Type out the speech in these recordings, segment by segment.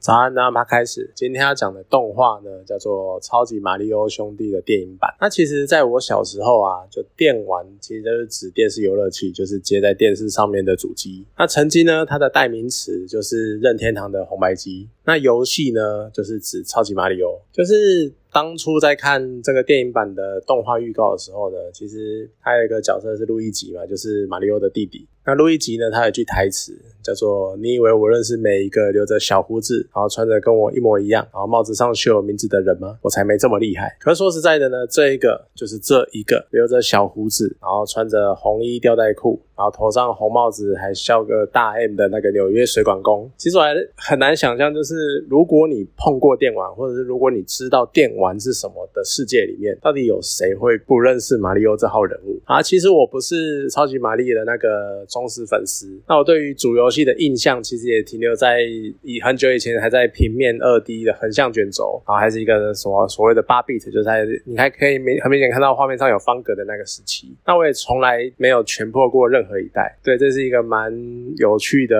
早安，那么开始。今天要讲的动画呢，叫做《超级马里奥兄弟》的电影版。那其实，在我小时候啊，就电玩其实就是指电视游乐器，就是接在电视上面的主机。那曾经呢，它的代名词就是任天堂的红白机。那游戏呢，就是指超级马里奥，就是。当初在看这个电影版的动画预告的时候呢，其实还有一个角色是路易吉嘛，就是马里奥的弟弟。那路易吉呢，他有句台词叫做：“你以为我认识每一个留着小胡子，然后穿着跟我一模一样，然后帽子上绣有名字的人吗？我才没这么厉害。”可是说实在的呢，这一个就是这一个留着小胡子，然后穿着红衣吊带裤，然后头上红帽子还笑个大 M 的那个纽约水管工。其实我还很难想象，就是如果你碰过电玩，或者是如果你知道电。玩是什么的世界里面，到底有谁会不认识马里奥这号人物啊？其实我不是超级玛丽的那个忠实粉丝，那我对于主游戏的印象其实也停留在以很久以前还在平面二 D 的横向卷轴，然后还是一个什么所谓的八 bit，就在你还可以明很明显看到画面上有方格的那个时期。那我也从来没有全破过任何一代，对，这是一个蛮有趣的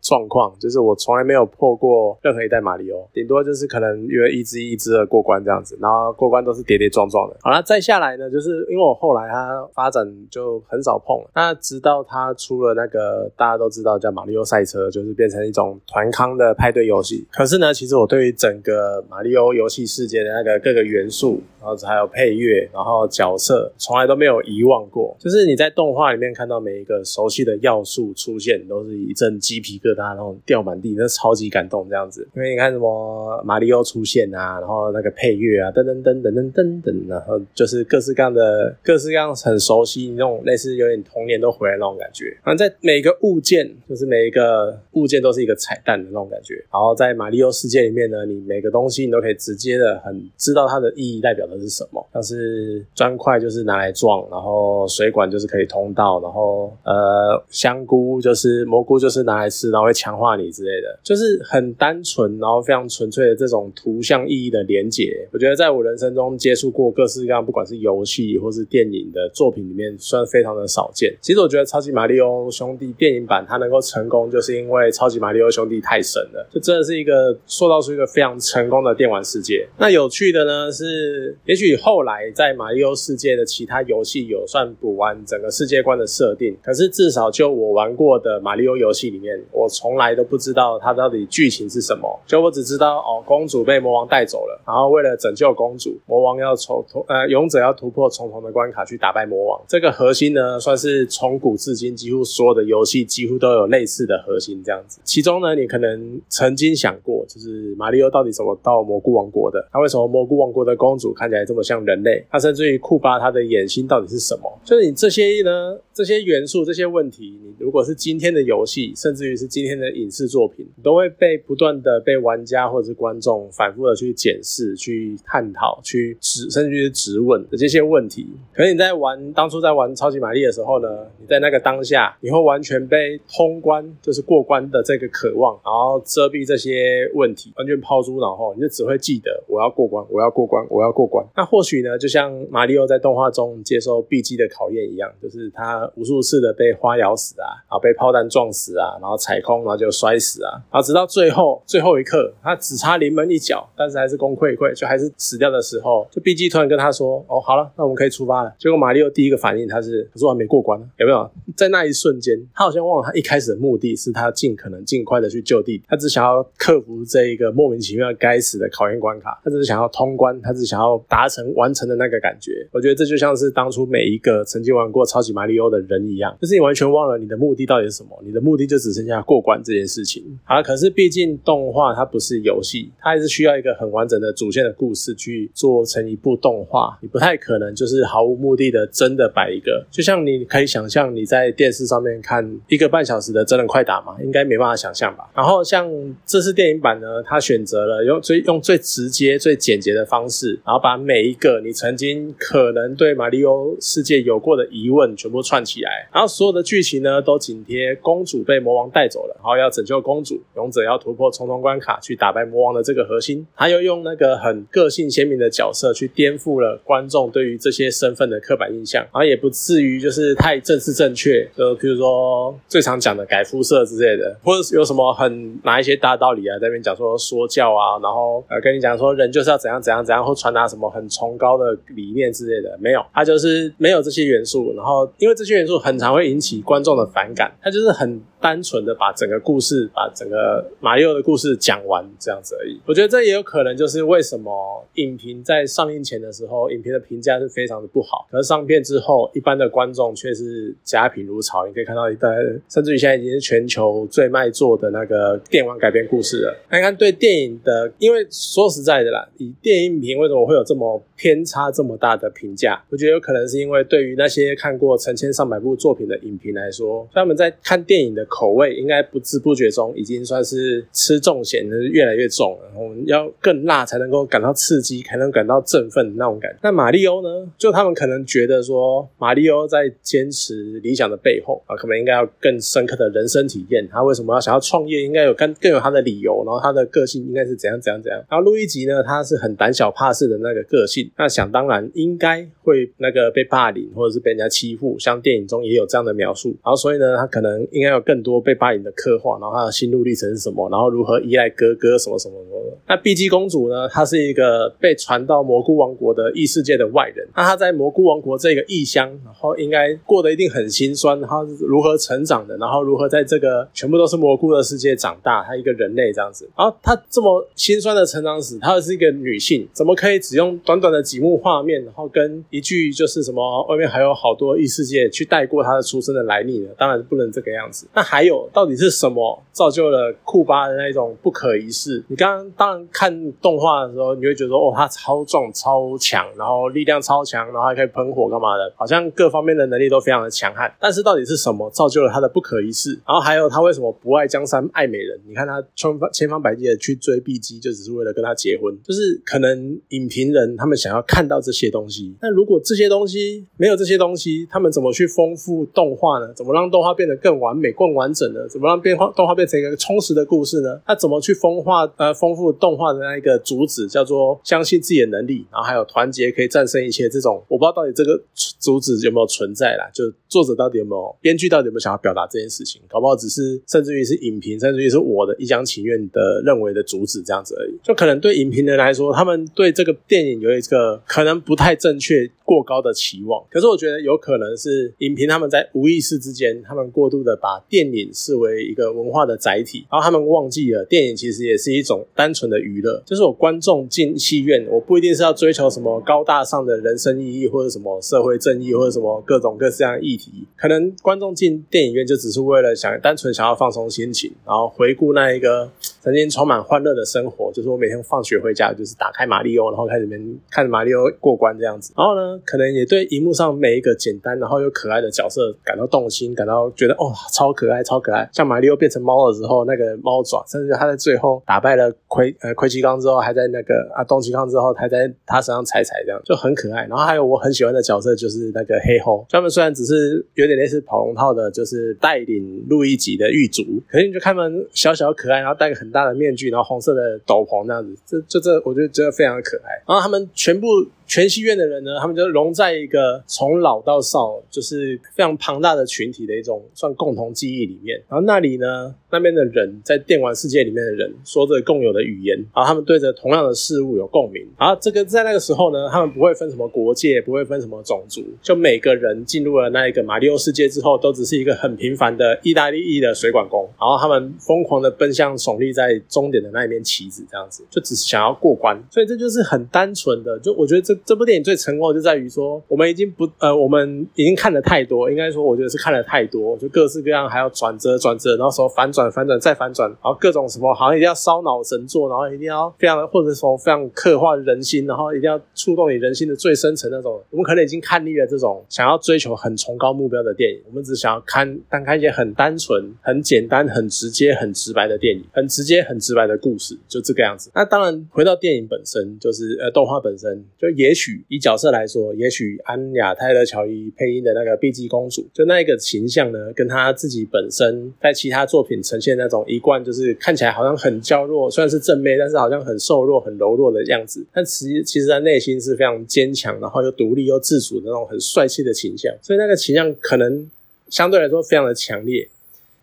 状况，就是我从来没有破过任何一代马里奥，顶多就是可能因为一只一只的过关这样。子，然后过关都是跌跌撞撞的。好了，再下来呢，就是因为我后来它发展就很少碰了。那直到它出了那个大家都知道叫马里奥赛车，就是变成一种团康的派对游戏。可是呢，其实我对于整个马里奥游戏世界的那个各个元素，然后还有配乐，然后角色，从来都没有遗忘过。就是你在动画里面看到每一个熟悉的要素出现，都是一阵鸡皮疙瘩，然后掉满地，那超级感动这样子。因为你看什么马里奥出现啊，然后那个配乐。啊，噔噔噔噔噔噔噔，然后就是各式各样的、各式各样很熟悉那种类似有点童年都回来那种感觉。然后在每个物件，就是每一个物件都是一个彩蛋的那种感觉。然后在马里奥世界里面呢，你每个东西你都可以直接的很知道它的意义代表的是什么。像是砖块就是拿来撞，然后水管就是可以通道，然后呃香菇就是蘑菇就是拿来吃，然后会强化你之类的，就是很单纯，然后非常纯粹的这种图像意义的连结。我觉得在我人生中接触过各式各样，不管是游戏或是电影的作品里面，算非常的少见。其实我觉得《超级马里奥兄弟》电影版它能够成功，就是因为《超级马里奥兄弟》太神了，就真的是一个塑造出一个非常成功的电玩世界。那有趣的呢是，也许后来在马里奥世界的其他游戏有算补完整个世界观的设定，可是至少就我玩过的马里奥游戏里面，我从来都不知道它到底剧情是什么。就我只知道哦，公主被魔王带走了，然后为了拯救公主，魔王要从呃勇者要突破重重的关卡去打败魔王。这个核心呢，算是从古至今几乎所有的游戏几乎都有类似的核心这样子。其中呢，你可能曾经想过，就是马里奥到底怎么到蘑菇王国的？他为什么蘑菇王国的公主看起来这么像人类？他甚至于库巴他的野心到底是什么？就是你这些呢，这些元素、这些问题，你如果是今天的游戏，甚至于是今天的影视作品，你都会被不断的被玩家或者是观众反复的去检视、去探。讨，去质甚至于是质问的这些问题，可能你在玩当初在玩超级玛丽的时候呢，你在那个当下，你会完全被通关就是过关的这个渴望，然后遮蔽这些问题，完全抛诸脑后，你就只会记得我要过关，我要过关，我要过关。那或许呢，就像马里奥在动画中接受 B G 的考验一样，就是他无数次的被花咬死啊，然后被炮弹撞死啊，然后踩空，然后就摔死啊，然后直到最后最后一刻，他只差临门一脚，但是还是功亏一篑，就还是死掉。的时候，就 B G 突然跟他说：“哦，好了，那我们可以出发了。”结果马里奥第一个反应他是：“可是我还没过关呢，有没有？”在那一瞬间，他好像忘了他一开始的目的是他尽可能尽快的去就地，他只想要克服这一个莫名其妙该死的考验关卡，他只是想要通关，他只想要达成完成的那个感觉。我觉得这就像是当初每一个曾经玩过超级马里奥的人一样，就是你完全忘了你的目的到底是什么，你的目的就只剩下过关这件事情。好，可是毕竟动画它不是游戏，它还是需要一个很完整的主线的故事去。做成一部动画，你不太可能就是毫无目的的真的摆一个，就像你可以想象你在电视上面看一个半小时的真人快打嘛，应该没办法想象吧。然后像这次电影版呢，它选择了用最用最直接、最简洁的方式，然后把每一个你曾经可能对马里奥世界有过的疑问全部串起来，然后所有的剧情呢都紧贴公主被魔王带走了，然后要拯救公主，勇者要突破重重关卡去打败魔王的这个核心。他又用那个很个性鲜明的角色去颠覆了观众对于这些身份的刻板印象，然后也不至于就是太正式正确，就比如说最常讲的改肤色之类的，或者有什么很拿一些大道理啊，在那边讲说说教啊，然后呃跟你讲说人就是要怎样怎样怎样，或传达什么很崇高的理念之类的，没有，他就是没有这些元素，然后因为这些元素很常还会引起观众的反感，他就是很单纯的把整个故事，把整个马里奥的故事讲完这样子而已。我觉得这也有可能就是为什么影评在上映前的时候，影评的评价是非常的不好，可是上片之后，一般的观众却是佳品如潮。你可以看到一代，甚至于现在已经是全球最卖座的那个电玩改编故事了。看看对电影的，因为说实在的啦，以电影影评为什么会有这么偏差这么大的评价？我觉得有可能是因为对于那些看过成千上百部作品的影评来说，他们在看电影的口味应该不知不觉中已经算是吃重咸的越来越重了。我们要更辣才能够感到刺激，才能感到振奋那种感觉。那马里欧呢？就他们可能觉得说，马里欧在坚持理想的背后啊，可能应该要更深刻的人生体验。他为什么要想要创业？应该有更更有他的理由。然后他的个性应该是怎样怎样怎样。然后路易吉呢？他是很胆小怕事的那个个性。那想当然应该会那个被霸凌或者是被人家欺负，像电影中也有这样的描述。然后所以呢，他可能应该有更多被霸凌的刻画。然后他的心路历程是什么？然后如何依赖哥哥什么什么什么的。那碧姬公主呢？她是一个被传到蘑菇王国的异世界的外人。那她在蘑菇王国这个异乡，然后应该过得一定很心酸。她是如何成长的？然后如何在这个全部都是蘑菇的世界长大？她一个人类这样子。然后她这么心酸的成长史，她是一个女性，怎么可以只用短短的几幕画面，然后跟一句就是什么外面还有好多异世界去带过她的出生的来历呢？当然不能这个样子。那还有到底是什么造就了库巴的那种不可一世？你刚刚当然看动画的时候，你会觉得说哦，他超壮超强，然后力量超强，然后还可以喷火干嘛的？好像各方面的能力都非常的强悍。但是到底是什么造就了他的不可一世？然后还有他为什么不爱江山爱美人？你看他千方千方百计的去追碧姬，就只是为了跟他结婚。就是可能影评人他们想要看到这些东西。那如果这些东西没有这些东西，他们怎么去丰富动画呢？怎么让动画变得更完美、更完整的？怎么让变化动画变成一个充实的故事呢？那怎么去丰化呃丰富动画的那一个主旨，叫做相信自己的能力，然后还有团结可以战胜一切。这种我不知道到底这个主旨有没有存在啦，就作者到底有没有，编剧到底有没有想要表达这件事情？搞不好只是甚至于是影评，甚至于是我的一厢情愿的认为的主旨这样子而已。就可能对影评人来说，他们对这个电影有一个可能不太正确。过高的期望，可是我觉得有可能是影评他们在无意识之间，他们过度的把电电影视为一个文化的载体，然后他们忘记了电影其实也是一种单纯的娱乐。就是我观众进戏院，我不一定是要追求什么高大上的人生意义，或者什么社会正义，或者什么各种各式样的议题。可能观众进电影院就只是为了想单纯想要放松心情，然后回顾那一个曾经充满欢乐的生活。就是我每天放学回家，就是打开马里奥，然后开始边看着马里奥过关这样子。然后呢？可能也对荧幕上每一个简单然后又可爱的角色感到动心，感到觉得哦超可爱超可爱。像马里奥变成猫的时候，那个猫爪，甚至他在最后打败了奎呃 奎奇刚之后，还在那个啊东奇刚之后，还在他身上踩踩，这样就很可爱。然后还有我很喜欢的角色就是那个黑猴，他们虽然只是有点类似跑龙套的，就是带领路易吉的狱卒，可是你就看他们小小可爱，然后带个很大的面具，然后红色的斗篷那样子，这就这我觉得真的非常的可爱。然后他们全部。全戏院的人呢，他们就融在一个从老到少，就是非常庞大的群体的一种算共同记忆里面。然后那里呢，那边的人在电玩世界里面的人说着共有的语言，然后他们对着同样的事物有共鸣。然后这个在那个时候呢，他们不会分什么国界，不会分什么种族，就每个人进入了那一个马里奥世界之后，都只是一个很平凡的意大利裔的水管工。然后他们疯狂的奔向耸立在终点的那一面旗子，这样子就只是想要过关。所以这就是很单纯的，就我觉得这。这部电影最成功的就在于说，我们已经不呃，我们已经看了太多，应该说，我觉得是看了太多，就各式各样，还要转折转折，然后说反转反转再反转，然后各种什么，好像一定要烧脑神作，然后一定要非常或者说非常刻画人心，然后一定要触动你人心的最深层那种。我们可能已经看腻了这种想要追求很崇高目标的电影，我们只想要看单看一些很单纯、很简单、很直接、很直白的电影，很直接。接很直白的故事，就这个样子。那当然回到电影本身，就是呃动画本身，就也许以角色来说，也许安雅泰勒乔伊配音的那个碧姬公主，就那一个形象呢，跟她自己本身在其他作品呈现那种一贯就是看起来好像很娇弱，虽然是正妹，但是好像很瘦弱、很柔弱的样子，但其其实她内心是非常坚强，然后又独立又自主的那种很帅气的形象，所以那个形象可能相对来说非常的强烈。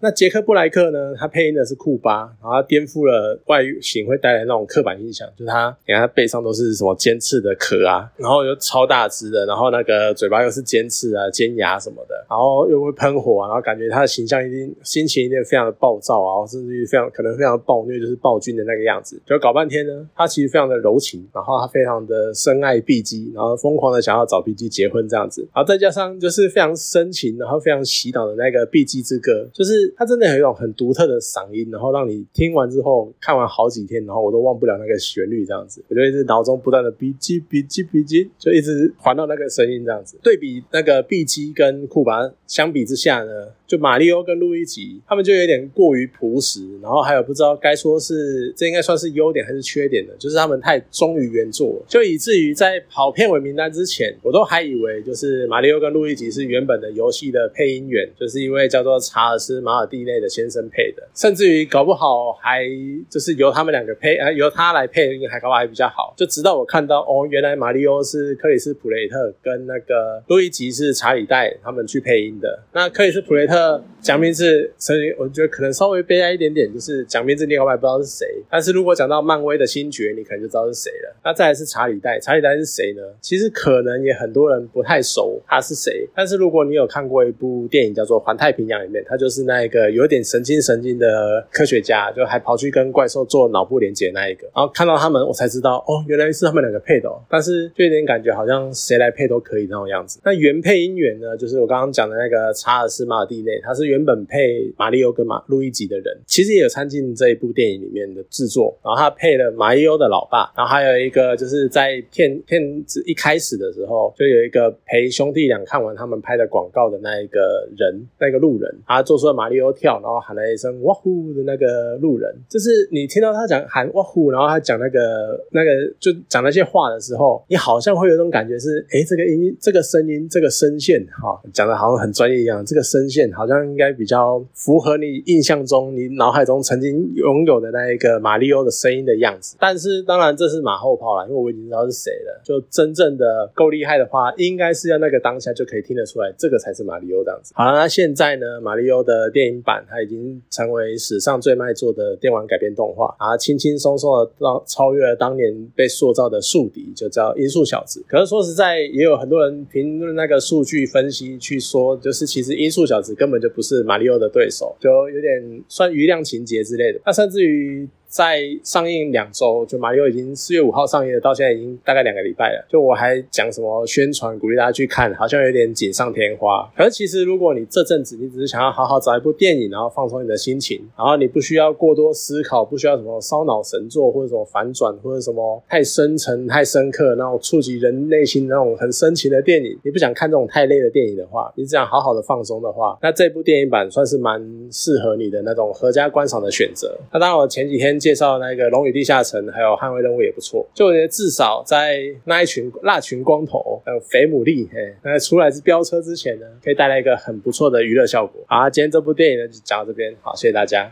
那杰克布莱克呢？他配音的是库巴，然后颠覆了外形会带来那种刻板印象，就是他，你看他背上都是什么尖刺的壳啊，然后又超大只的，然后那个嘴巴又是尖刺啊、尖牙什么的，然后又会喷火啊，然后感觉他的形象一定心情一定非常的暴躁啊，甚至于非常可能非常暴虐，就是暴君的那个样子。就搞半天呢，他其实非常的柔情，然后他非常的深爱碧姬，然后疯狂的想要找碧姬结婚这样子，然后再加上就是非常深情，然后非常洗脑的那个碧姬之歌，就是。他真的有一种很独特的嗓音，然后让你听完之后看完好几天，然后我都忘不了那个旋律这样子。我就一直脑中不断的 B G B G B G，就一直环到那个声音这样子。对比那个 B G 跟库巴相比之下呢？就马里奥跟路易吉，他们就有点过于朴实，然后还有不知道该说是这应该算是优点还是缺点的，就是他们太忠于原作，就以至于在跑片尾名单之前，我都还以为就是马里奥跟路易吉是原本的游戏的配音员，就是因为叫做查尔斯马马尔蒂内的先生配的，甚至于搞不好还就是由他们两个配，呃，由他来配还搞不好还比较好。就直到我看到哦，原来马里奥是克里斯普雷特跟那个路易吉是查理戴他们去配音的，那克里斯普雷特。讲名字，所以我觉得可能稍微悲哀一点点，就是讲名字你我还不知道是谁。但是如果讲到漫威的星爵，你可能就知道是谁了。那再来是查理戴，查理戴是谁呢？其实可能也很多人不太熟他是谁。但是如果你有看过一部电影叫做《环太平洋》里面，他就是那一个有点神经神经的科学家，就还跑去跟怪兽做脑部连接那一个。然后看到他们，我才知道哦，原来是他们两个配的。哦但是就有点感觉好像谁来配都可以那种样子。那原配音员呢，就是我刚刚讲的那个查尔斯马尔蒂内，他是。原本配马里奥跟马路易吉的人，其实也有参进这一部电影里面的制作。然后他配了马里奥的老爸，然后还有一个就是在片片子一开始的时候，就有一个陪兄弟俩看完他们拍的广告的那一个人，那个路人，他做出了马里奥跳，然后喊了一声哇呼的那个路人，就是你听到他讲喊哇呼，然后他讲那个那个就讲那些话的时候，你好像会有种感觉是，哎，这个音这个声音这个声线哈，讲的好像很专业一样，这个声线好像。应该该比较符合你印象中、你脑海中曾经拥有的那一个马里奥的声音的样子，但是当然这是马后炮了，因为我已经知道是谁了。就真正的够厉害的话，应该是要那个当下就可以听得出来，这个才是马里奥这样子。好了，那现在呢，马里奥的电影版它已经成为史上最卖座的电玩改编动画，啊，轻轻松松的到超越了当年被塑造的宿敌，就叫音速小子。可是说实在，也有很多人评论那个数据分析去说，就是其实音速小子根本就不是。是马里奥的对手，就有点算余量情节之类的。那甚至于。在上映两周，就马里奥已经四月五号上映了，到现在已经大概两个礼拜了。就我还讲什么宣传，鼓励大家去看，好像有点锦上添花。可是其实，如果你这阵子你只是想要好好找一部电影，然后放松你的心情，然后你不需要过多思考，不需要什么烧脑神作或者什么反转或者什么太深沉、太深刻，那种触及人内心那种很深情的电影，你不想看这种太累的电影的话，你只想好好的放松的话，那这部电影版算是蛮适合你的那种合家观赏的选择。那当然，我前几天。介绍那个《龙与地下城》，还有《捍卫任务》也不错。就我觉得至少在那一群那群光头还有肥姆利，嘿，那出来是飙车之前呢，可以带来一个很不错的娱乐效果。好，今天这部电影呢就讲到这边，好，谢谢大家。